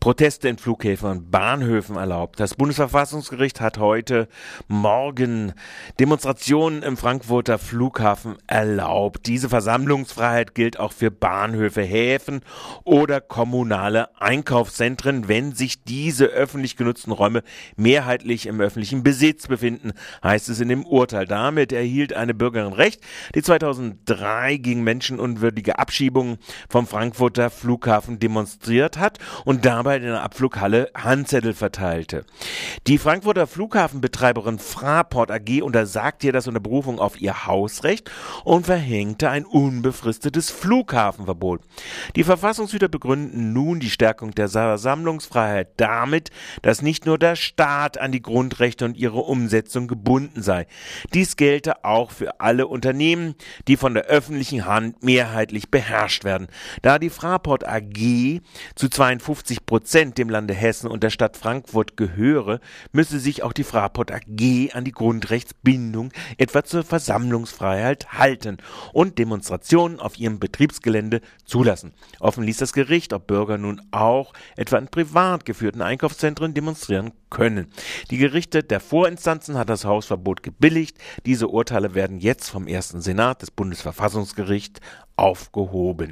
Proteste in Flughäfen und Bahnhöfen erlaubt. Das Bundesverfassungsgericht hat heute Morgen Demonstrationen im Frankfurter Flughafen erlaubt. Diese Versammlungsfreiheit gilt auch für Bahnhöfe, Häfen oder kommunale Einkaufszentren, wenn sich diese öffentlich genutzten Räume mehrheitlich im öffentlichen Besitz befinden, heißt es in dem Urteil. Damit erhielt eine Bürgerin Recht, die 2003 gegen menschenunwürdige Abschiebungen vom Frankfurter Flughafen demonstriert hat und dabei Arbeit in der Abflughalle Handzettel verteilte. Die Frankfurter Flughafenbetreiberin Fraport AG untersagte ihr das unter Berufung auf ihr Hausrecht und verhängte ein unbefristetes Flughafenverbot. Die Verfassungshüter begründen nun die Stärkung der Versammlungsfreiheit damit, dass nicht nur der Staat an die Grundrechte und ihre Umsetzung gebunden sei. Dies gelte auch für alle Unternehmen, die von der öffentlichen Hand mehrheitlich beherrscht werden. Da die Fraport AG zu 52 Prozent Prozent dem Lande Hessen und der Stadt Frankfurt gehöre, müsse sich auch die Fraport AG an die Grundrechtsbindung etwa zur Versammlungsfreiheit halten und Demonstrationen auf ihrem Betriebsgelände zulassen. Offen ließ das Gericht, ob Bürger nun auch etwa in privat geführten Einkaufszentren demonstrieren können. Die Gerichte der Vorinstanzen hat das Hausverbot gebilligt. Diese Urteile werden jetzt vom ersten Senat des Bundesverfassungsgerichts aufgehoben.